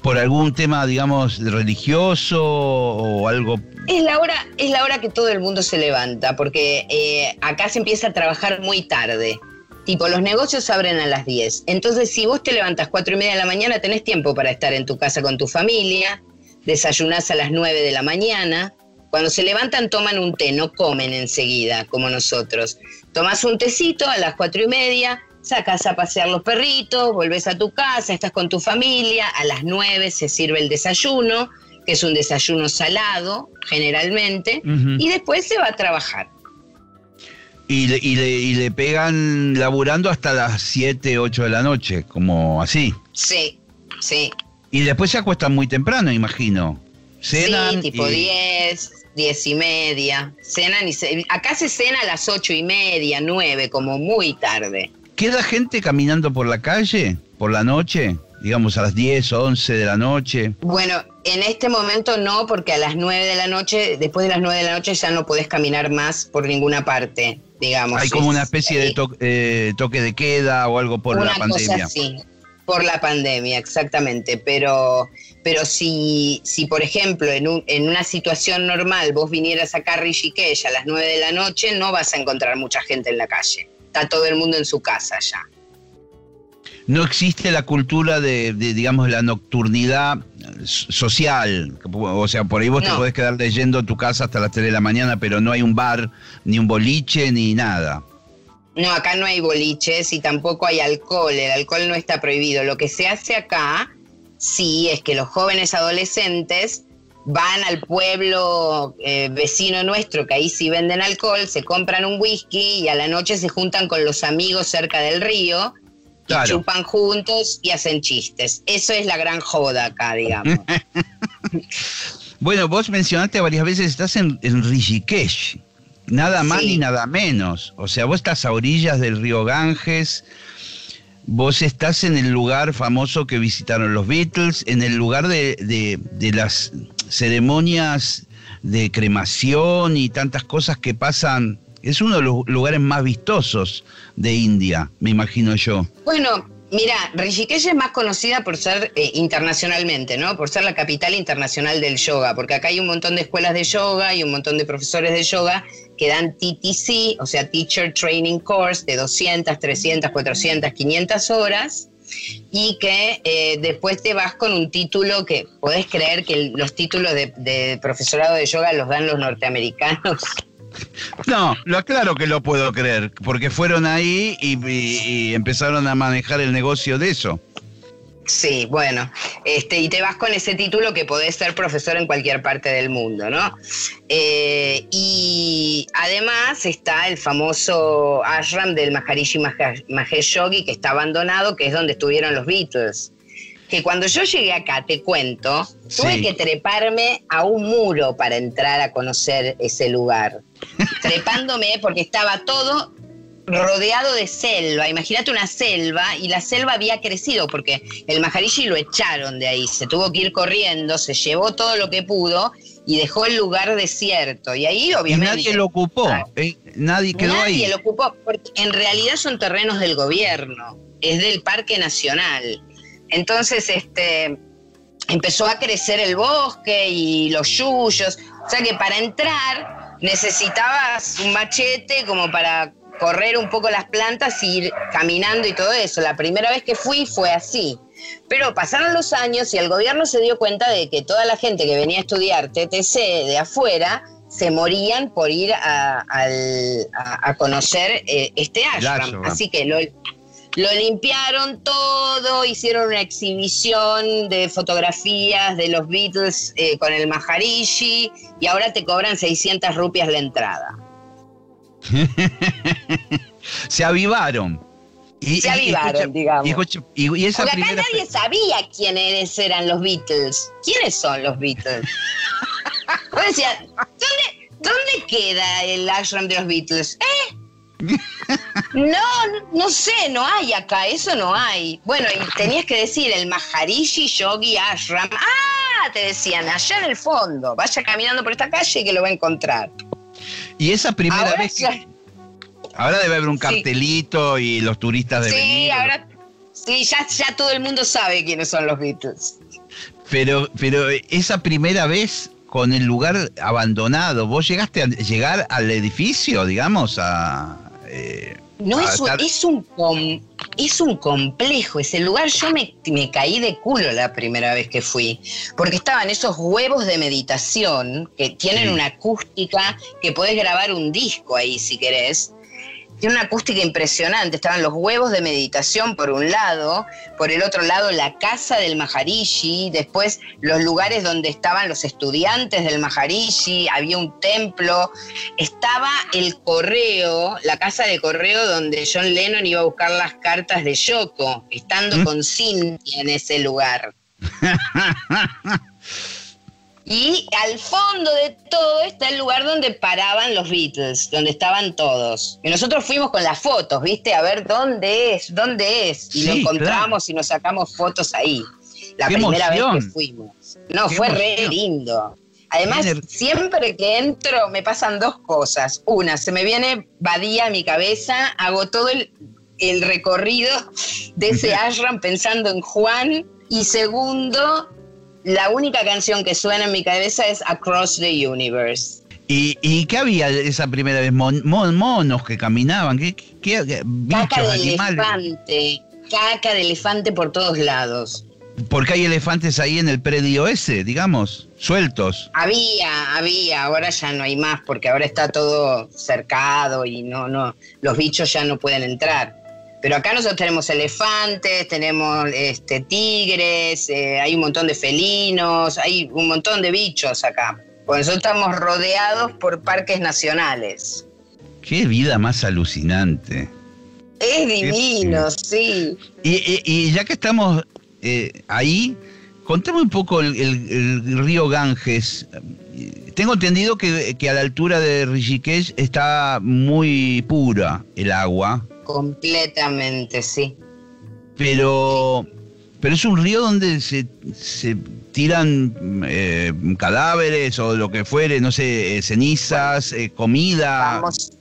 ¿Por algún tema, digamos, religioso o algo? Es la hora, es la hora que todo el mundo se levanta, porque eh, acá se empieza a trabajar muy tarde. Tipo, los negocios abren a las 10. Entonces, si vos te levantas cuatro y media de la mañana, tenés tiempo para estar en tu casa con tu familia, desayunás a las 9 de la mañana. Cuando se levantan, toman un té, no comen enseguida, como nosotros. Tomás un tecito a las cuatro y media, sacas a pasear los perritos, volvés a tu casa, estás con tu familia, a las 9 se sirve el desayuno, que es un desayuno salado, generalmente, y después se va a trabajar. Y le, y, le, pegan laburando hasta las 7, 8 de la noche, como así. Sí, sí. Y después se acuestan muy temprano, imagino. Cenan. Sí, tipo 10, 10 y media. Cenan y se, acá se cena a las 8 y media, 9, como muy tarde. ¿Queda gente caminando por la calle por la noche? Digamos a las 10 o 11 de la noche. Bueno, en este momento no, porque a las 9 de la noche, después de las 9 de la noche ya no podés caminar más por ninguna parte digamos. Hay como una especie de eh, toque de queda o algo por la pandemia. sí, por la pandemia, exactamente. Pero, pero si, si por ejemplo, en, en una situación normal vos vinieras acá a Rishikesh a las 9 de la noche, no vas a encontrar mucha gente en la calle. Está todo el mundo en su casa ya no existe la cultura de, digamos, la nocturnidad social. O sea, por ahí vos te podés quedar leyendo en tu casa hasta las 3 de la mañana, pero no hay un bar, ni un boliche, ni nada. No, acá no hay boliches y tampoco hay alcohol. El alcohol no está prohibido. Lo que se hace acá, sí, es que los jóvenes adolescentes van al pueblo eh, vecino nuestro, que ahí sí venden alcohol, se compran un whisky y a la noche se juntan con los amigos cerca del río chupan juntos y hacen chistes. Eso es la gran joda acá, digamos. <laughs> bueno, vos mencionaste varias veces, estás en, Rishikesh. Nada más ni nada menos. O sea, vos estás a orillas del río Ganges. Vos estás en el lugar famoso que visitaron los Beatles, en el lugar de, de las ceremonias de cremación y tantas cosas que pasan es uno de los lugares más vistosos de India, me imagino yo. Bueno, mira, Rishikesh es más conocida por ser eh, internacionalmente, ¿no? Por ser la capital internacional del yoga, porque acá hay un montón de escuelas de yoga y un montón de profesores de yoga que dan TTC, o sea, Teacher Training Course, de 200, 300, 400, 500 horas y que eh, después te vas con un título que podés creer que los títulos de profesorado de yoga los dan los norteamericanos. No, lo aclaro que lo puedo creer, porque fueron ahí y, empezaron a manejar el negocio de eso. Sí, bueno, Este, y te vas con ese título que podés ser profesor en cualquier parte del mundo, ¿no? Eh, y además está el famoso ashram del Maharishi Mahesh Yogi, que está abandonado, que es donde estuvieron los Beatles. Que cuando yo llegué acá, te cuento, tuve que treparme a un muro para entrar a conocer ese lugar. <laughs> Trepándome porque estaba todo rodeado de selva. Imagínate una selva y la selva había crecido porque el Maharishi lo echaron de ahí. Se tuvo que ir corriendo, se llevó todo lo que pudo y dejó el lugar desierto. Y ahí obviamente... nadie lo ocupó, ah, ¿eh? nadie quedó ahí. Nadie lo ocupó, porque en realidad son terrenos del gobierno, es del Parque Nacional. Entonces, este, empezó a crecer el bosque y los yuyos. O sea que para entrar necesitabas un machete como para correr un poco las plantas y ir caminando y todo eso. La primera vez que fui fue así. Pero pasaron los años y el gobierno se dio cuenta de que toda la gente que venía a estudiar TTC de afuera se morían por ir a, conocer eh, este ashram. Así que lo, lo limpiaron todo, hicieron una exhibición de fotografías de los Beatles eh, con el Maharishi y ahora te cobran 600 rupias la entrada. <laughs> se avivaron. Y, se avivaron, digamos. Y, esa Porque acá nadie sabía quiénes eran los Beatles. ¿Quiénes son los Beatles? <laughs> ¿dónde, ¿dónde queda el ashram de los Beatles? ¿Eh? No, no sé, no hay acá, eso no hay. Bueno, y tenías que decir el Maharishi Yogi Ashram. Ah, te decían, allá en el fondo, vaya caminando por esta calle que lo va a encontrar. Y esa primera vez que, Ahora debe haber un cartelito y los turistas deben sí, Ahora, sí, ya, ya todo el mundo sabe quiénes son los Beatles. Pero, pero esa primera vez con el lugar abandonado, ¿vos llegaste a llegar al edificio, digamos, a... Eh, no, es, un, es, un es un complejo ese lugar. Yo me, me, caí de culo la primera vez que fui, porque estaban esos huevos de meditación que tienen una acústica que podés grabar un disco ahí si querés tiene una acústica impresionante. Estaban los huevos de meditación por un lado, por el otro lado la casa del Maharishi, después los lugares donde estaban los estudiantes del Maharishi, había un templo, estaba el correo, la casa de correo donde John Lennon iba a buscar las cartas de Yoko, estando ¿Mm? con Cynthia en ese lugar. <laughs> Y al fondo de todo está el lugar donde paraban los Beatles, donde estaban todos. Y nosotros fuimos con las fotos, ¿viste? A ver dónde es, dónde es. Y lo encontramos y nos sacamos fotos ahí. La primera vez que fuimos. No, fue re lindo. Además, siempre que entro me pasan dos cosas. Una, se me viene Badía a mi cabeza, hago todo el, el recorrido de ese <laughs> ashram pensando en Juan. Y segundo, la única canción que suena en mi cabeza es Across the Universe. ¿Y, qué había esa primera vez? monos que caminaban, ¿qué, qué, bichos, caca de elefante, caca de elefante por todos lados. Porque hay elefantes ahí en el predio ese, digamos, sueltos. Había, había, ahora ya no hay más porque ahora está todo cercado y no, no, los bichos ya no pueden entrar. Pero acá nosotros tenemos elefantes, tenemos este, tigres, eh, hay un montón de felinos, hay un montón de bichos acá. Por eso estamos rodeados por parques nacionales. Qué vida más alucinante. Es divino, sí. Y, ya que estamos eh, ahí, contame un poco el, río Ganges. Tengo entendido que, que, a la altura de Rishikesh está muy pura el agua. Completamente, sí. Pero, pero es un río donde se, se tiran eh, cadáveres o lo que fuere, no sé, eh, cenizas, eh, comida. Vamos.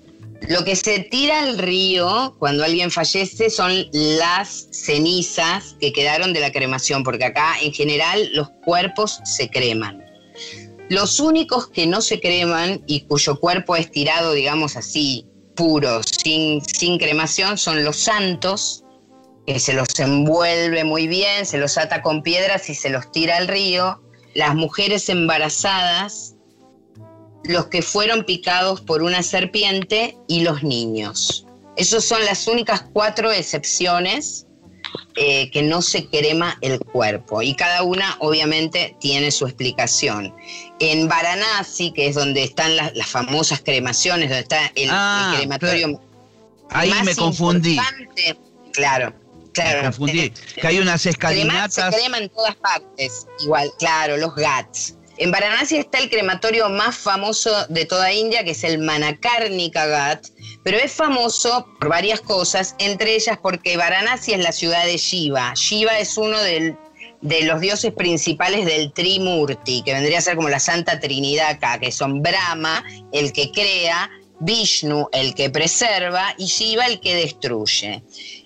Lo que se tira al río cuando alguien fallece son las cenizas que quedaron de la cremación, porque acá en general los cuerpos se creman. Los únicos que no se creman y cuyo cuerpo es tirado, digamos así, puros, sin, sin cremación, son los santos, que se los envuelve muy bien, se los ata con piedras y se los tira al río. Las mujeres embarazadas, los que fueron picados por una serpiente y los niños. Esas son las únicas cuatro excepciones eh, que no se crema el cuerpo. Y cada una obviamente tiene su explicación. En Varanasi, que es donde están las, famosas cremaciones, donde está el, ah, crematorio. Ahí me confundí. Claro, claro. Me confundí. Que hay unas escalinatas. Se crema en todas partes. Igual, claro, los GATS. En Varanasi está el crematorio más famoso de toda India, que es el Manakarnika Ghat, pero es famoso por varias cosas, entre ellas porque Varanasi es la ciudad de Shiva. Shiva es uno de los dioses principales del Trimurti, que vendría a ser como la Santa Trinidad acá, que son Brahma, el que crea, Vishnu, el que preserva, y Shiva, el que destruye.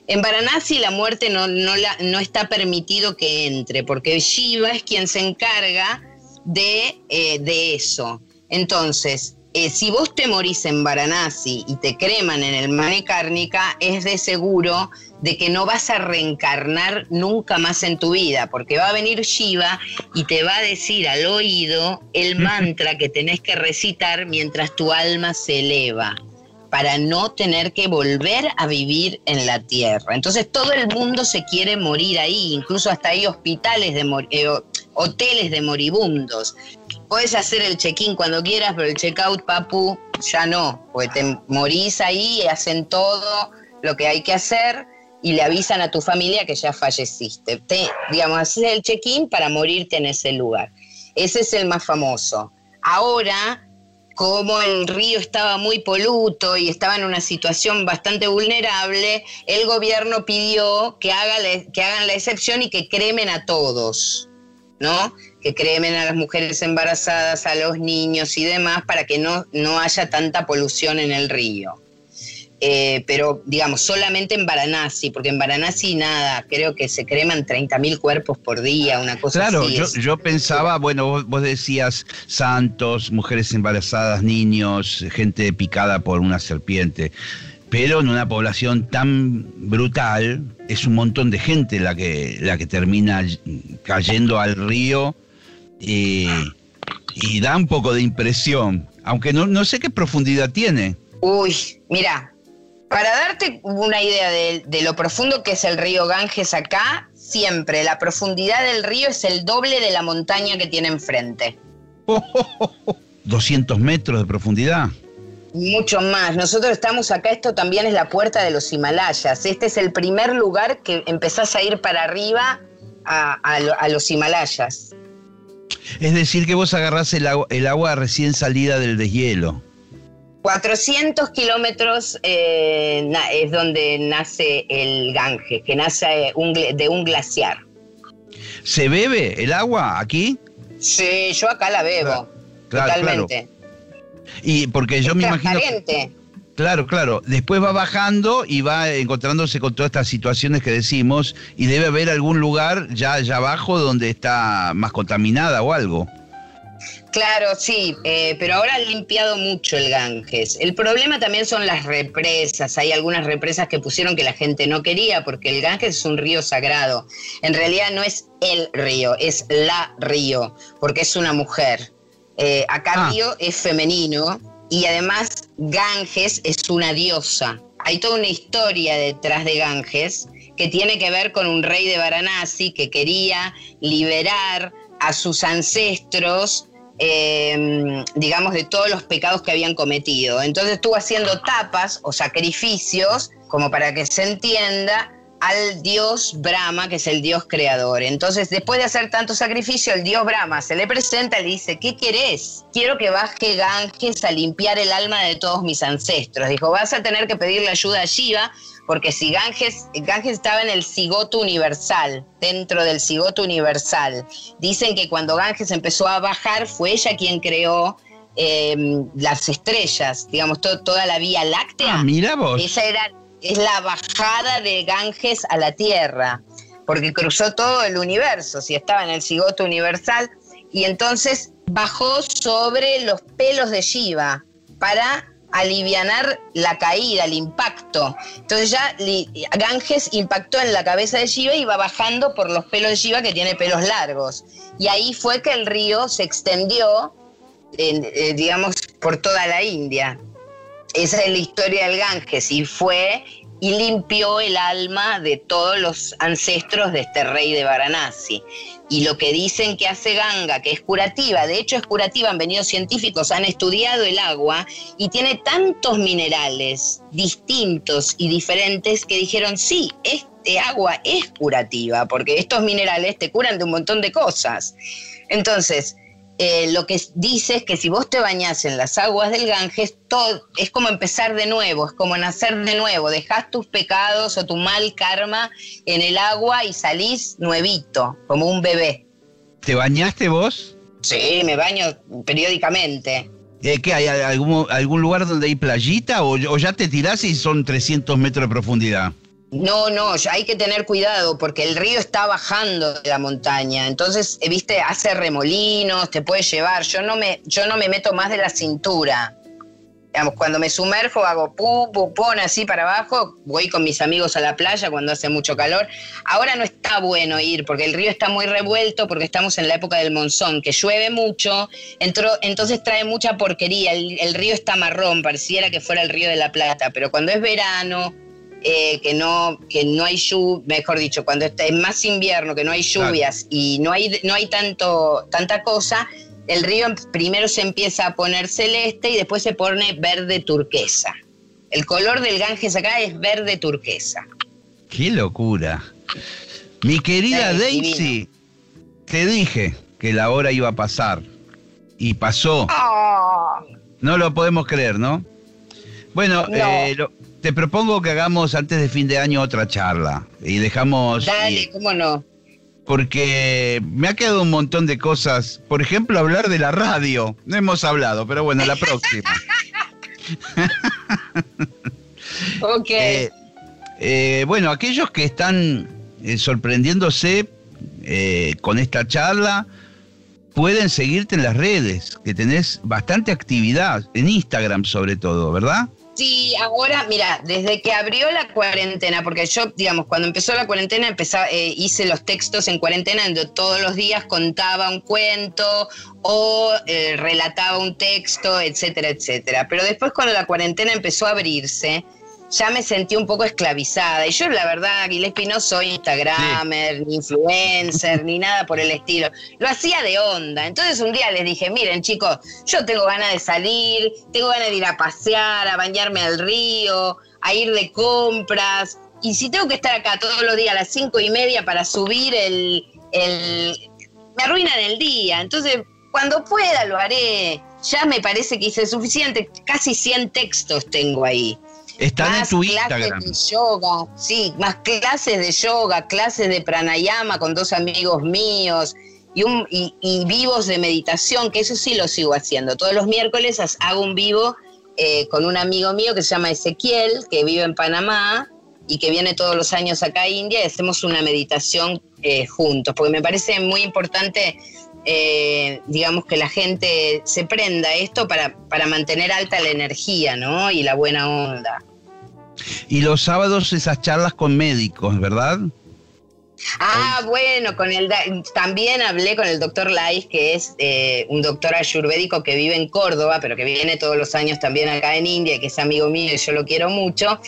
En Varanasi la muerte no, está permitido que entre, porque Shiva es quien se encarga de, eh, de eso. Entonces, eh, si vos te morís en Varanasi y te creman en el Manecárnica, es de seguro de que no vas a reencarnar nunca más en tu vida, porque va a venir Shiva y te va a decir al oído el mantra que tenés que recitar mientras tu alma se eleva para no tener que volver a vivir en la tierra. Entonces todo el mundo se quiere morir ahí, incluso hasta hay hospitales de eh, hoteles de moribundos. Puedes hacer el check-in cuando quieras, pero el check-out, papu, ya no, porque te morís ahí hacen todo lo que hay que hacer y le avisan a tu familia que ya falleciste. Te, digamos, haces el check-in para morirte en ese lugar. Ese es el más famoso. Ahora como el río estaba muy poluto y estaba en una situación bastante vulnerable, el gobierno pidió que, haga que hagan la excepción y que cremen a todos, ¿no? Que cremen a las mujeres embarazadas, a los niños y demás, para que no, no haya tanta polución en el río. Eh, pero digamos, solamente en Varanasi, porque en Varanasi nada, creo que se creman 30.000 cuerpos por día, una cosa así. Claro, yo, yo, pensaba, bueno, vos, decías santos, mujeres embarazadas, niños, gente picada por una serpiente, pero en una población tan brutal es un montón de gente la que, la que termina cayendo al río y, y da un poco de impresión, aunque no, no sé qué profundidad tiene. Uy, mira, para darte una idea de, lo profundo que es el río Ganges acá, siempre la profundidad del río es el doble de la montaña que tiene enfrente. <laughs> 200 metros de profundidad. Mucho más. Nosotros estamos acá, esto también es la puerta de los Himalayas. Este es el primer lugar que empezás a ir para arriba a, los Himalayas. Es decir, que vos agarrás el agua recién salida del deshielo. 400 kilómetros eh, es donde nace el Ganges, que nace de un glaciar. ¿Se bebe el agua aquí? Sí, yo acá la bebo. totalmente. Y porque yo me imagino. Claro, claro. Después va bajando y va encontrándose con todas estas situaciones que decimos y debe haber algún lugar ya allá abajo donde está más contaminada o algo. Claro, sí, eh, pero ahora han limpiado mucho el Ganges. El problema también son las represas. Hay algunas represas que pusieron que la gente no quería porque el Ganges es un río sagrado. En realidad no es el río, es la río, porque es una mujer. Eh, acá ah. es femenino y además Ganges es una diosa. Hay toda una historia detrás de Ganges que tiene que ver con un rey de Varanasi que quería liberar a sus ancestros Em, digamos, de todos los pecados que habían cometido. Entonces estuvo haciendo tapas o sacrificios, como para que se entienda, al dios Brahma, que es el dios creador. Entonces, después de hacer tanto sacrificio, el dios Brahma se le presenta y le dice, ¿qué querés? Quiero que baje Ganges a limpiar el alma de todos mis ancestros. Dijo, vas a tener que pedirle ayuda a Shiva porque si Ganges, Ganges estaba en el cigoto universal, dentro del cigoto universal, dicen que cuando Ganges empezó a bajar fue ella quien creó em, las estrellas, digamos, toda la Vía Láctea. Ah, mira vos. Esa era, es la bajada de Ganges a la Tierra, porque cruzó todo el universo, si estaba en el cigoto universal, y entonces bajó sobre los pelos de Shiva para alivianar la caída, el impacto. Entonces ya Ganges impactó en la cabeza de Shiva y va bajando por los pelos de Shiva que tiene pelos largos. Y ahí fue que el río se extendió, eh, digamos, por toda la India. Esa es la historia del Ganges y fue y limpió el alma de todos los ancestros de este rey de Varanasi. Y lo que dicen que hace Ganga, que es curativa, de hecho es curativa, han venido científicos, han estudiado el agua y tiene tantos minerales distintos y diferentes que dijeron, sí, este agua es curativa, porque estos minerales te curan de un montón de cosas. Entonces, eh, lo que dice es que si vos te bañás en las aguas del Ganges, todo, es como empezar de nuevo, es como nacer de nuevo, dejás tus pecados o tu mal karma en el agua y salís nuevito, como un bebé. ¿Te bañaste vos? Sí, me baño periódicamente. Eh, ¿Qué hay? ¿Algún, ¿Algún lugar donde hay playita o, o ya te tirás y son 300 metros de profundidad? No, no, hay que tener cuidado porque el río está bajando de la montaña. Entonces, eh, viste, hace remolinos, te puede llevar. Yo no me, yo no me meto más de la cintura. Cuando me sumerjo hago pum, pum, pum, así para abajo. Voy con mis amigos a la playa cuando hace mucho calor. Ahora no está bueno ir porque el río está muy revuelto porque estamos en la época del monzón, que llueve mucho, entonces trae mucha porquería. El río está marrón, pareciera que fuera el río de la Plata, pero cuando es verano eh, que no que no hay lluvia, mejor dicho, cuando es más invierno, que no hay lluvias y no hay no hay tanto tanta cosa, el río primero se empieza a poner celeste y después se pone verde turquesa. El color del Ganges acá es verde turquesa. Qué locura. Mi querida Daisy, te dije que la hora iba a pasar y pasó. Ah. No lo podemos creer, ¿no? Bueno, eh, te propongo que hagamos antes de fin de año otra charla y dejamos... Dale, cómo no. Porque me ha quedado un montón de cosas. Por ejemplo, hablar de la radio. No hemos hablado, pero bueno, la próxima. <laughs> ok. Eh, eh, bueno, aquellos que están eh, sorprendiéndose con esta charla, pueden seguirte en las redes, que tenés bastante actividad, en Instagram sobre todo, ¿verdad? Sí, ahora, mira, desde que abrió la cuarentena, porque yo, digamos, cuando empezó la cuarentena, empezaba, eh, hice los textos en cuarentena, donde todos los días contaba un cuento o eh, relataba un texto, etcétera, etcétera. Pero después, cuando la cuarentena empezó a abrirse, ya me sentí un poco esclavizada. Y yo, la verdad, Gillespie, no soy Instagramer, ni influencer, ni nada por el estilo. Lo hacía de onda. Entonces un día les dije, miren chicos, yo tengo ganas de salir, tengo ganas de ir a pasear, a bañarme al río, a ir de compras. Y si tengo que estar acá todos los días a las cinco y media para subir el... el me arruinan el día. Entonces, cuando pueda lo haré. Ya me parece que hice suficiente. Casi 100 textos tengo ahí. Están en tu Instagram. De yoga, sí, más clases de yoga, clases de pranayama con dos amigos míos y, un, y, vivos de meditación, que eso sí lo sigo haciendo. Todos los miércoles hago un vivo eh, con un amigo mío que se llama Ezequiel, que vive en Panamá y que viene todos los años acá a India y hacemos una meditación eh, juntos, porque me parece muy importante eh, digamos, que la gente se prenda esto para, para mantener alta la energía, ¿no? Y la buena onda. Y los sábados esas charlas con médicos, ¿verdad? Ah, bueno, con el también hablé con el doctor Lais, que es eh, un doctor ayurvédico que vive en Córdoba, pero que viene todos los años también acá en India, que es amigo mío y yo lo quiero mucho.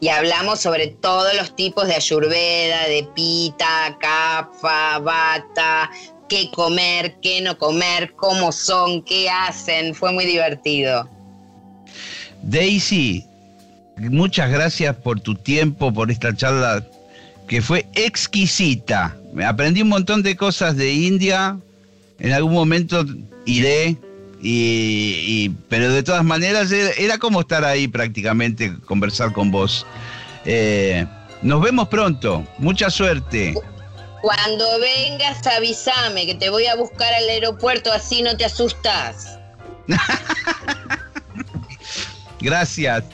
Y hablamos sobre todos los tipos de ayurveda, de pita, kapha, bata, qué comer, qué no comer, cómo son, qué hacen. Fue muy divertido. Daisy, muchas gracias por tu tiempo, por esta charla que fue exquisita. Aprendí un montón de cosas de India. En algún momento iré, y, pero de todas maneras era, como estar ahí prácticamente, conversar con vos. Eh, nos vemos pronto. Mucha suerte. Cuando vengas, avísame que te voy a buscar al aeropuerto, así no te asustas. <laughs> Gracias.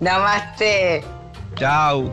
Namaste. Chao.